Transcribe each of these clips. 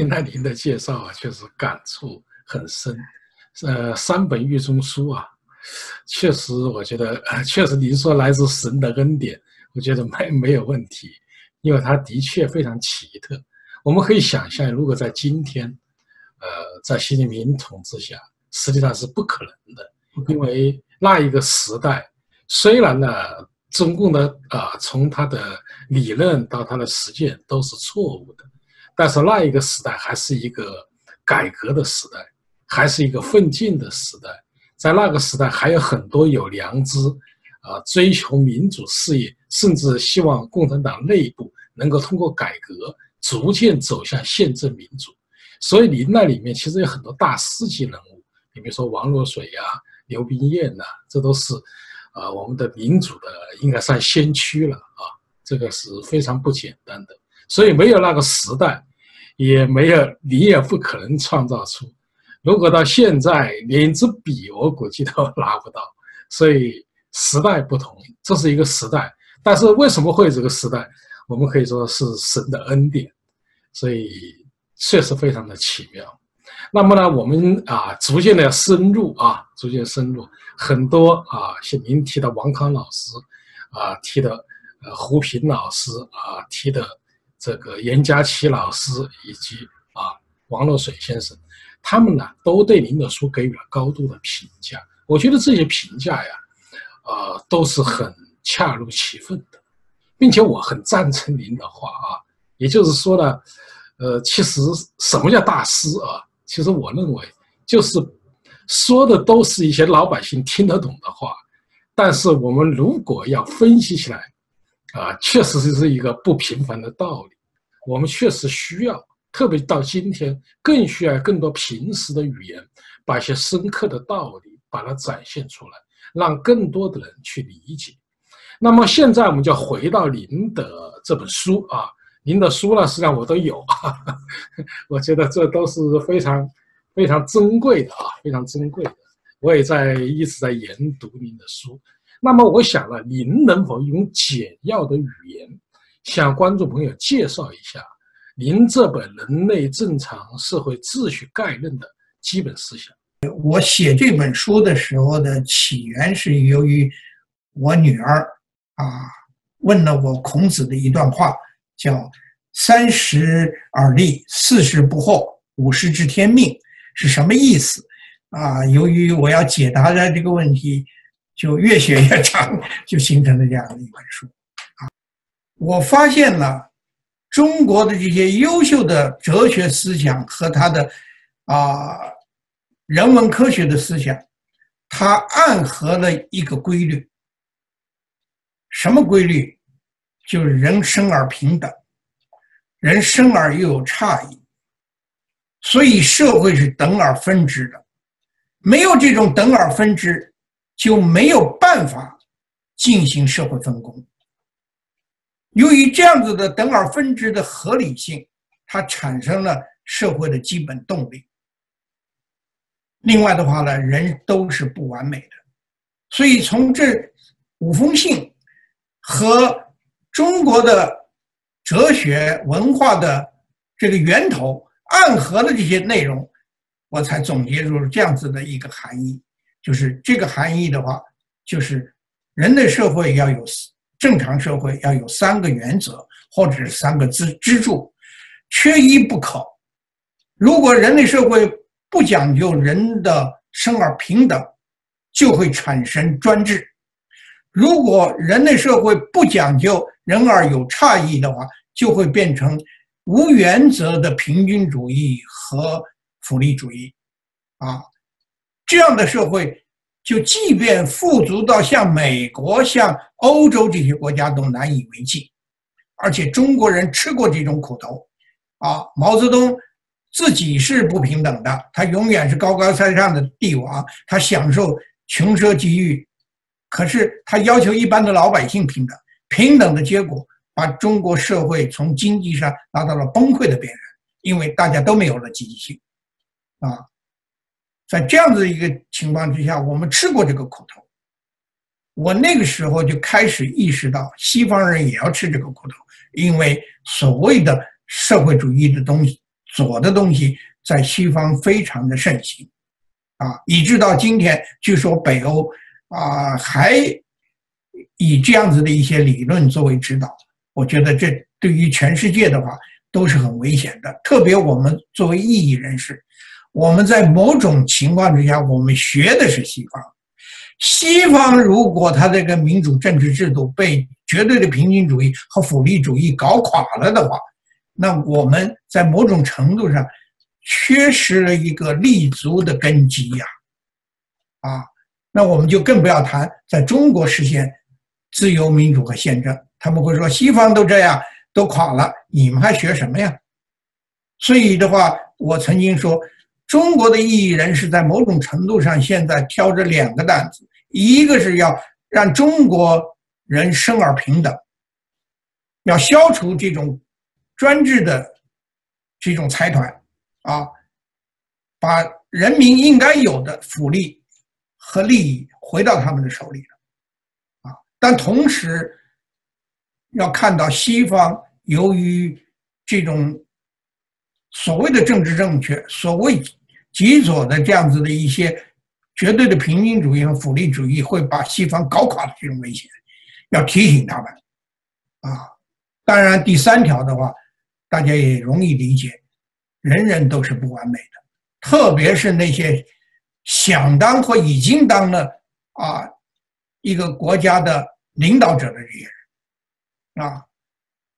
听了您的介绍啊，确实感触很深。呃，三本狱中书啊，确实，我觉得，确实您说来自神的恩典，我觉得没没有问题，因为它的确非常奇特。我们可以想象，如果在今天，呃，在习近平统治下，实际上是不可能的，因为那一个时代，虽然呢，中共的啊，从他的理论到他的实践都是错误的。但是那一个时代还是一个改革的时代，还是一个奋进的时代。在那个时代，还有很多有良知，啊，追求民主事业，甚至希望共产党内部能够通过改革，逐渐走向宪政民主。所以，你那里面其实有很多大师级人物，你比如说王若水呀、刘冰燕呐，这都是，啊，我们的民主的应该算先驱了啊，这个是非常不简单的。所以，没有那个时代。也没有，你也不可能创造出。如果到现在连一支笔，我估计都 拿不到。所以时代不同，这是一个时代。但是为什么会这个时代？我们可以说是神的恩典。所以确实非常的奇妙。那么呢，我们啊，逐渐的深入啊，逐渐深入很多啊，像您提的王康老师啊，提的呃胡平老师啊，提的。这个严家琪老师以及啊王洛水先生，他们呢都对您的书给予了高度的评价。我觉得这些评价呀，呃都是很恰如其分的，并且我很赞成您的话啊。也就是说呢，呃，其实什么叫大师啊？其实我认为就是说的都是一些老百姓听得懂的话，但是我们如果要分析起来。啊，确实是是一个不平凡的道理。我们确实需要，特别到今天，更需要更多平时的语言，把一些深刻的道理把它展现出来，让更多的人去理解。那么现在我们就回到您的这本书啊，您的书呢，实际上我都有，我觉得这都是非常非常珍贵的啊，非常珍贵的。我也在一直在研读您的书。那么我想呢，您能否用简要的语言向观众朋友介绍一下您这本《人类正常社会秩序概论》的基本思想？我写这本书的时候的起源是由于我女儿啊问了我孔子的一段话，叫“三十而立，四十不惑，五十知天命”是什么意思？啊，由于我要解答的这个问题。就越写越长，就形成了这样的一本书啊！我发现了中国的这些优秀的哲学思想和他的啊人文科学的思想，它暗合了一个规律。什么规律？就是人生而平等，人生而又有差异，所以社会是等而分之的。没有这种等而分之。就没有办法进行社会分工。由于这样子的等而分之的合理性，它产生了社会的基本动力。另外的话呢，人都是不完美的，所以从这五封信和中国的哲学文化的这个源头暗合的这些内容，我才总结出这样子的一个含义。就是这个含义的话，就是人类社会要有正常社会要有三个原则或者是三个支支柱，缺一不可。如果人类社会不讲究人的生而平等，就会产生专制；如果人类社会不讲究人而有差异的话，就会变成无原则的平均主义和福利主义，啊。这样的社会，就即便富足到像美国、像欧洲这些国家都难以为继，而且中国人吃过这种苦头，啊，毛泽东自己是不平等的，他永远是高高在上的帝王，他享受穷奢极欲，可是他要求一般的老百姓平等，平等的结果把中国社会从经济上拉到了崩溃的边缘，因为大家都没有了积极性，啊。在这样子一个情况之下，我们吃过这个苦头。我那个时候就开始意识到，西方人也要吃这个苦头，因为所谓的社会主义的东西左的东西在西方非常的盛行，啊，以致到今天，据说北欧啊还以这样子的一些理论作为指导。我觉得这对于全世界的话都是很危险的，特别我们作为异议人士，我们在某种情况之下，我们学的是西方。西方如果他这个民主政治制度被绝对的平均主义和福利主义搞垮了的话，那我们在某种程度上缺失了一个立足的根基呀，啊，那我们就更不要谈在中国实现自由民主和宪政。他们会说西方都这样都垮了，你们还学什么呀？所以的话，我曾经说，中国的异议人士在某种程度上现在挑着两个担子，一个是要让中国人生而平等，要消除这种。专制的这种财团啊，把人民应该有的福利和利益回到他们的手里啊！但同时要看到西方由于这种所谓的政治正确、所谓极左的这样子的一些绝对的平均主义和福利主义会把西方搞垮的这种危险，要提醒他们啊！当然，第三条的话。大家也容易理解，人人都是不完美的，特别是那些想当或已经当了啊一个国家的领导者的这些人啊。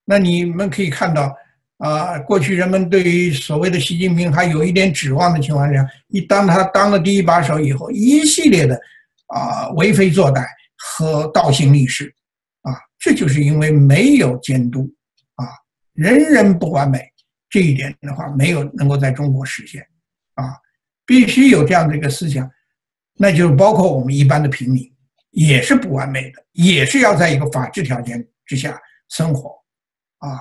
那你们可以看到啊，过去人们对于所谓的习近平还有一点指望的情况下，一当他当了第一把手以后，一系列的啊为非作歹和倒行逆施啊，这就是因为没有监督。啊人人不完美，这一点的话没有能够在中国实现，啊，必须有这样的一个思想，那就是包括我们一般的平民也是不完美的，也是要在一个法治条件之下生活，啊，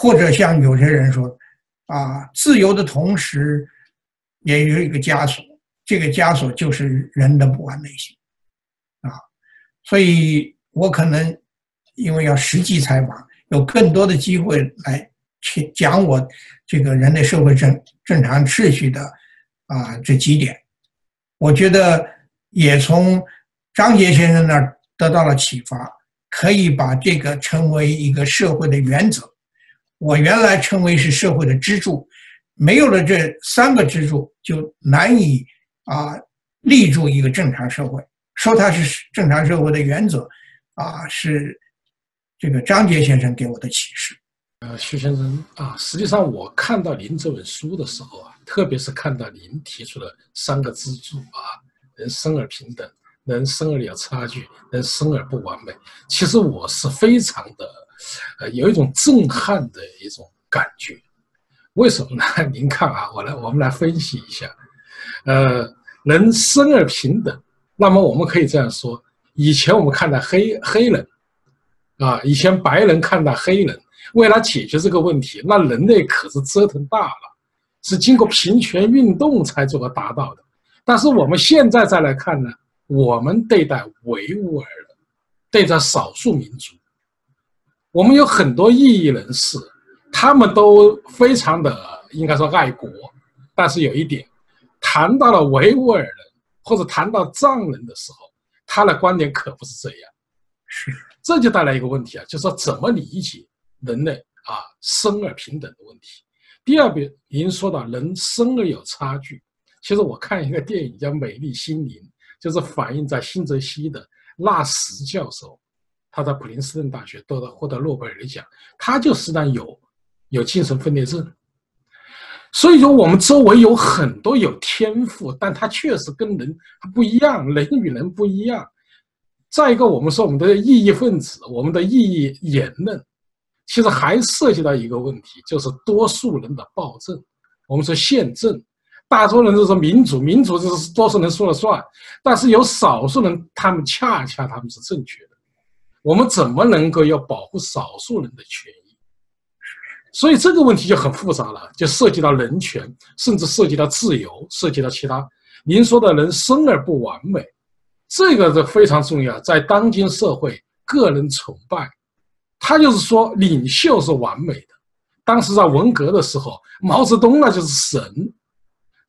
或者像有些人说，啊，自由的同时也有一个枷锁，这个枷锁就是人的不完美性，啊，所以我可能因为要实际采访。有更多的机会来去讲我这个人类社会正正常秩序的啊这几点，我觉得也从张杰先生那儿得到了启发，可以把这个成为一个社会的原则。我原来称为是社会的支柱，没有了这三个支柱，就难以啊立住一个正常社会。说它是正常社会的原则啊是。这个张杰先生给我的启示，呃，徐先生啊，实际上我看到您这本书的时候啊，特别是看到您提出的三个支柱啊，人生而平等，人生而有差距，人生而不完美。其实我是非常的，呃，有一种震撼的一种感觉。为什么呢？您看啊，我来，我们来分析一下。呃，人生而平等，那么我们可以这样说：以前我们看到黑黑人。啊，以前白人看待黑人，为了解决这个问题，那人类可是折腾大了，是经过平权运动才这么达到的。但是我们现在再来看呢，我们对待维吾尔人，对待少数民族，我们有很多异议人士，他们都非常的应该说爱国，但是有一点，谈到了维吾尔人或者谈到藏人的时候，他的观点可不是这样，是。这就带来一个问题啊，就是说怎么理解人类啊生而平等的问题。第二个，您说到人生而有差距，其实我看一个电影叫《美丽心灵》，就是反映在新泽西的纳什教授，他在普林斯顿大学得到获得诺贝尔奖，他就实际上有有精神分裂症。所以说，我们周围有很多有天赋，但他确实跟人不一样，人与人不一样。再一个，我们说我们的异议分子，我们的异议言论，其实还涉及到一个问题，就是多数人的暴政。我们说宪政，大多数人都说民主，民主就是多数人说了算。但是有少数人，他们恰恰他们是正确的。我们怎么能够要保护少数人的权益？所以这个问题就很复杂了，就涉及到人权，甚至涉及到自由，涉及到其他。您说的人生而不完美。这个是非常重要，在当今社会，个人崇拜，他就是说领袖是完美的，当时在文革的时候，毛泽东那就是神。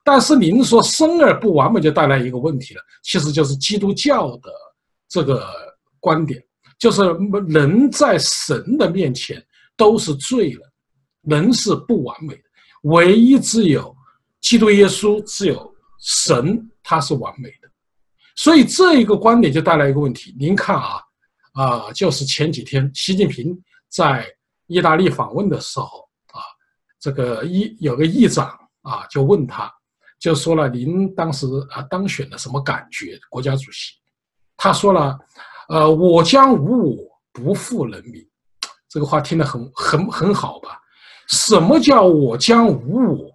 但是您说生而不完美就带来一个问题了，其实就是基督教的这个观点，就是人在神的面前都是罪人，人是不完美的，唯一只有基督耶稣，只有神他是完美的。所以这一个观点就带来一个问题，您看啊，啊，就是前几天习近平在意大利访问的时候啊，这个议有个议长啊就问他。就说了，您当时啊当选的什么感觉？国家主席，他说了，呃，我将无我，不负人民。这个话听得很很很好吧？什么叫我将无我？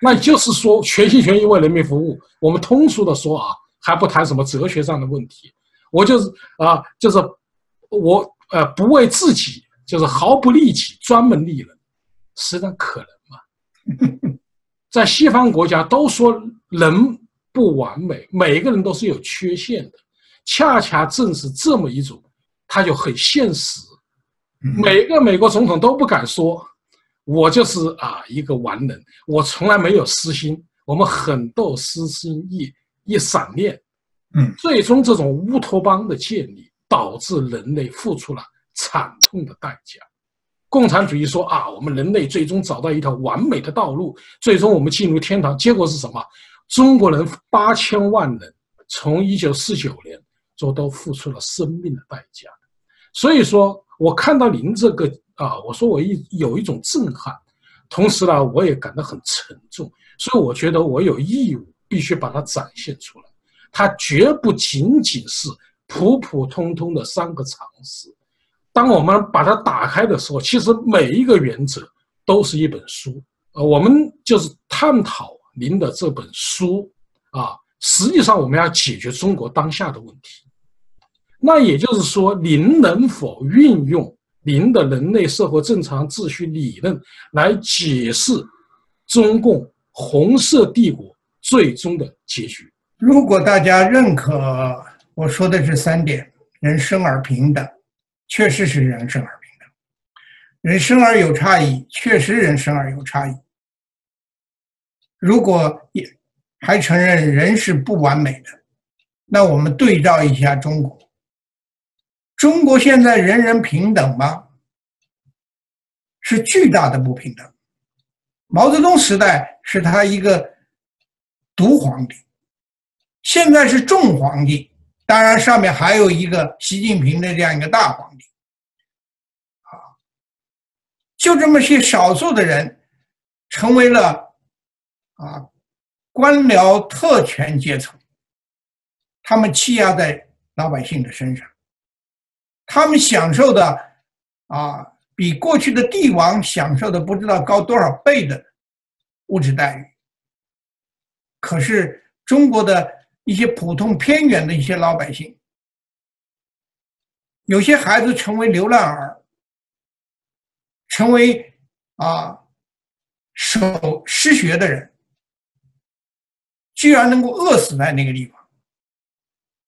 那就是说全心全意为人民服务。我们通俗的说啊，还不谈什么哲学上的问题。我就是啊，就是我呃不为自己，就是毫不利己，专门利人，实际上可能吗？在西方国家都说人不完美，每个人都是有缺陷的，恰恰正是这么一种，他就很现实。每个美国总统都不敢说，我就是啊一个完人，我从来没有私心。我们很多私心一一闪念，嗯，最终这种乌托邦的建立，导致人类付出了惨痛的代价。共产主义说啊，我们人类最终找到一条完美的道路，最终我们进入天堂。结果是什么？中国人八千万人从一九四九年都都付出了生命的代价。所以说我看到您这个啊，我说我一有一种震撼，同时呢，我也感到很沉重。所以我觉得我有义务必须把它展现出来。它绝不仅仅是普普通通的三个常识。当我们把它打开的时候，其实每一个原则都是一本书。呃，我们就是探讨您的这本书啊，实际上我们要解决中国当下的问题。那也就是说，您能否运用您的人类社会正常秩序理论来解释中共红色帝国最终的结局？如果大家认可我说的这三点：人生而平等。确实是人生而平等，人生而有差异，确实人生而有差异。如果也还承认人是不完美的，那我们对照一下中国。中国现在人人平等吗？是巨大的不平等。毛泽东时代是他一个独皇帝，现在是众皇帝。当然，上面还有一个习近平的这样一个大皇帝，啊，就这么些少数的人，成为了啊官僚特权阶层，他们欺压在老百姓的身上，他们享受的啊比过去的帝王享受的不知道高多少倍的物质待遇。可是中国的。一些普通偏远的一些老百姓，有些孩子成为流浪儿，成为啊守失学的人，居然能够饿死在那个地方。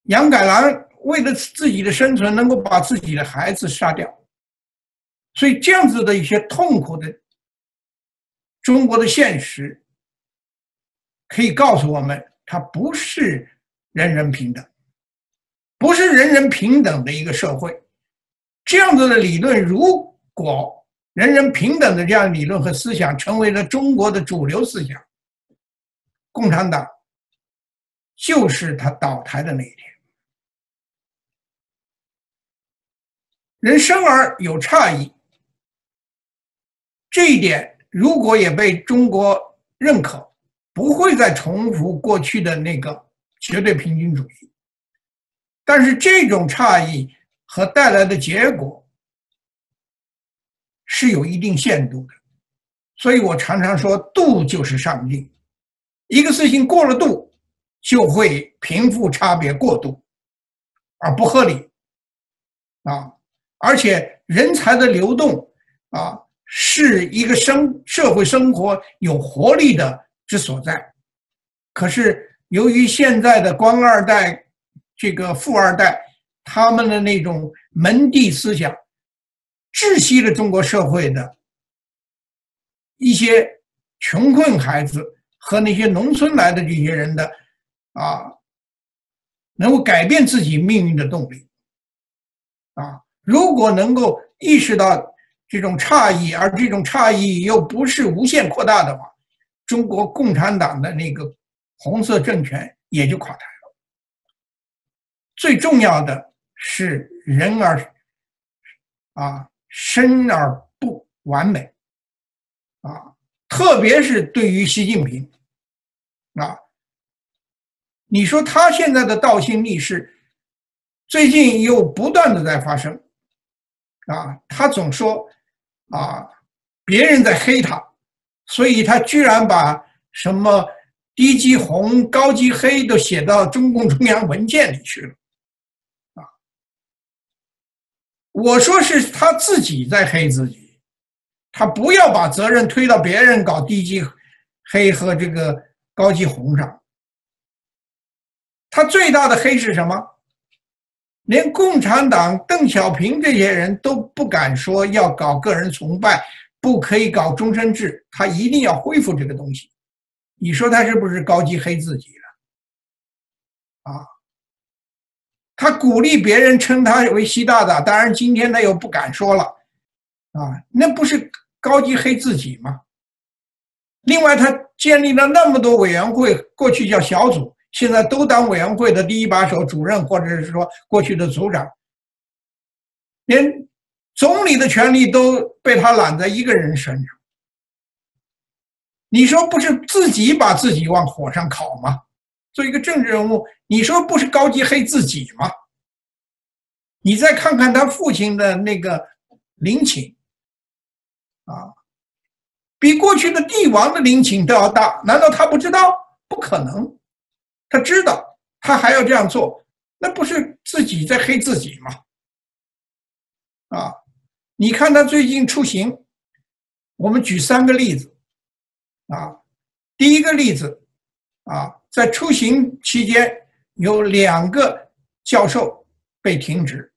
杨改兰为了自己的生存，能够把自己的孩子杀掉，所以这样子的一些痛苦的中国的现实，可以告诉我们。它不是人人平等，不是人人平等的一个社会。这样子的理论，如果人人平等的这样理论和思想成为了中国的主流思想，共产党就是他倒台的那一天。人生而有差异，这一点如果也被中国认可。不会再重复过去的那个绝对平均主义，但是这种差异和带来的结果是有一定限度的，所以我常常说度就是上帝，一个事情过了度，就会贫富差别过度，而不合理，啊，而且人才的流动啊，是一个生社会生活有活力的。之所在，可是由于现在的官二代、这个富二代，他们的那种门第思想，窒息了中国社会的一些穷困孩子和那些农村来的这些人的啊，能够改变自己命运的动力啊。如果能够意识到这种差异，而这种差异又不是无限扩大的话，中国共产党的那个红色政权也就垮台了。最重要的是人而啊生而不完美。啊，特别是对于习近平。啊，你说他现在的倒行逆施，最近又不断的在发生啊，他总说啊别人在黑他，所以他居然把什么低级红、高级黑都写到中共中央文件里去了。啊我说是他自己在黑自己，他不要把责任推到别人搞低级黑和这个高级红上。他最大的黑是什么？连共产党邓小平这些人都不敢说要搞个人崇拜，不可以搞终身制，他一定要恢复这个东西。你说他是不是高级黑自己了？啊？他鼓励别人称他为习大大，当然今天他又不敢说了，啊，那不是高级黑自己吗？另外，他建立了那么多委员会，过去叫小组，现在都当委员会的第一把手、主任，或者是说过去的组长，连总理的权力都被他揽在一个人身上。你说不是自己把自己往火上烤吗？做一个政治人物，你说不是高级黑自己吗？你再看看他父亲的那个陵寝，啊，比过去的帝王的陵寝都要大，难道他不知道？不可能，他知道，他还要这样做，那不是自己在黑自己吗？啊，你看他最近出行，我们举三个例子，啊，第一个例子，啊。在出行期间，有两个教授被停职，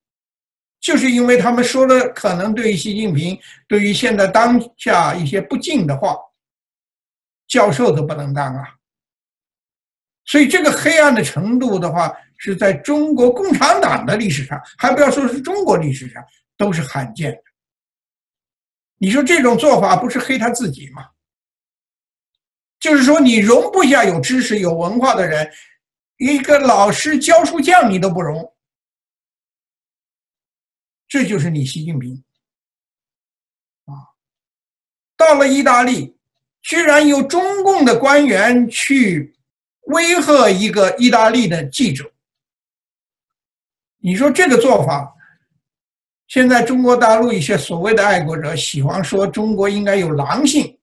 就是因为他们说了可能对于习近平、对于现在当下一些不敬的话，教授都不能当啊。所以这个黑暗的程度的话，是在中国共产党的历史上，还不要说是中国历史上，都是罕见的。你说这种做法不是黑他自己吗？就是说，你容不下有知识、有文化的人，一个老师教书匠你都不容，这就是你习近平啊。到了意大利，居然有中共的官员去威吓一个意大利的记者，你说这个做法，现在中国大陆一些所谓的爱国者喜欢说中国应该有狼性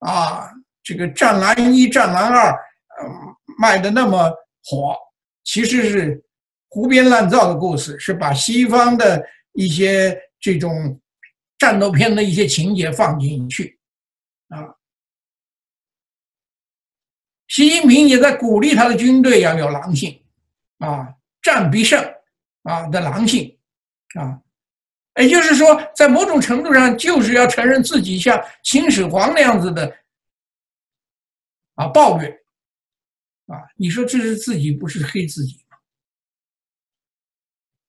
啊。这个《战狼一》《战狼二》卖的那么火，其实是胡编乱造的故事，是把西方的一些这种战斗片的一些情节放进去啊。习近平也在鼓励他的军队要有狼性啊，战必胜啊的狼性啊，也就是说，在某种程度上，就是要承认自己像秦始皇那样子的。啊，暴虐，啊，你说这是自己不是黑自己吗？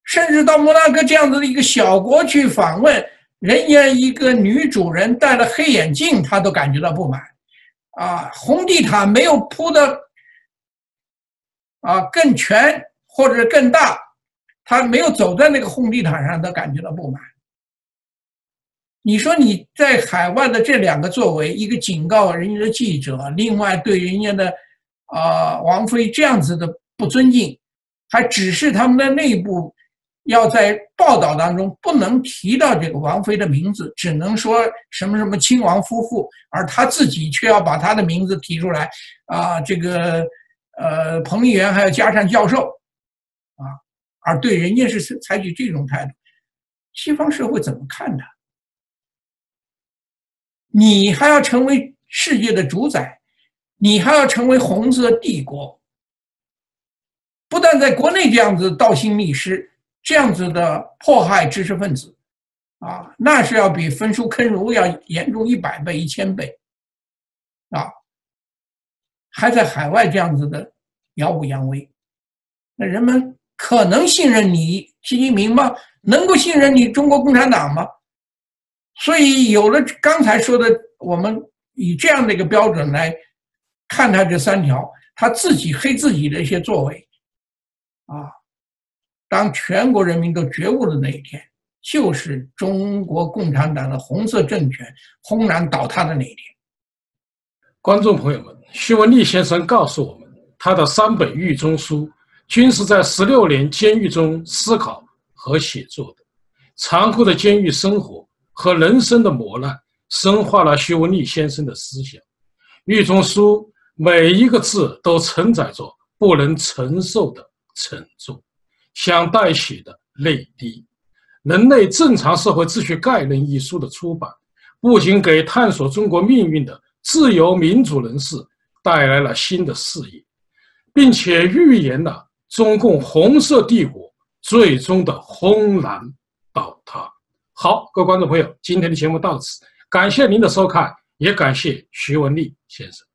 甚至到摩纳哥这样子的一个小国去访问，人家一个女主人戴了黑眼镜，他都感觉到不满，啊，红地毯没有铺的啊更全或者更大，他没有走在那个红地毯上，他感觉到不满。你说你在海外的这两个作为，一个警告人家的记者，另外对人家的啊王菲这样子的不尊敬，还只是他们的内部要在报道当中不能提到这个王菲的名字，只能说什么什么亲王夫妇，而他自己却要把他的名字提出来啊，这个呃彭丽媛还要加上教授啊，而对人家是采取这种态度，西方社会怎么看的？你还要成为世界的主宰，你还要成为红色帝国。不但在国内这样子倒行逆施，这样子的迫害知识分子，啊，那是要比焚书坑儒要严重一百倍、一千倍。啊还在海外这样子的耀武扬威，那人们可能信任你习近平吗？能够信任你中国共产党吗？所以有了刚才说的，我们以这样的一个标准来看他这三条，他自己黑自己的一些作为，啊，当全国人民都觉悟的那一天，就是中国共产党的红色政权轰然倒塌的那一天。观众朋友们，徐文丽先生告诉我们，他的三本狱中书均是在十六年监狱中思考和写作的，残酷的监狱生活。和人生的磨难，深化了徐文丽先生的思想。狱中书每一个字都承载着不能承受的沉重，想代写的泪滴。《人类正常社会秩序概论》一书的出版，不仅给探索中国命运的自由民主人士带来了新的视野，并且预言了中共红色帝国最终的轰然倒塌。好，各位观众朋友，今天的节目到此，感谢您的收看，也感谢徐文丽先生。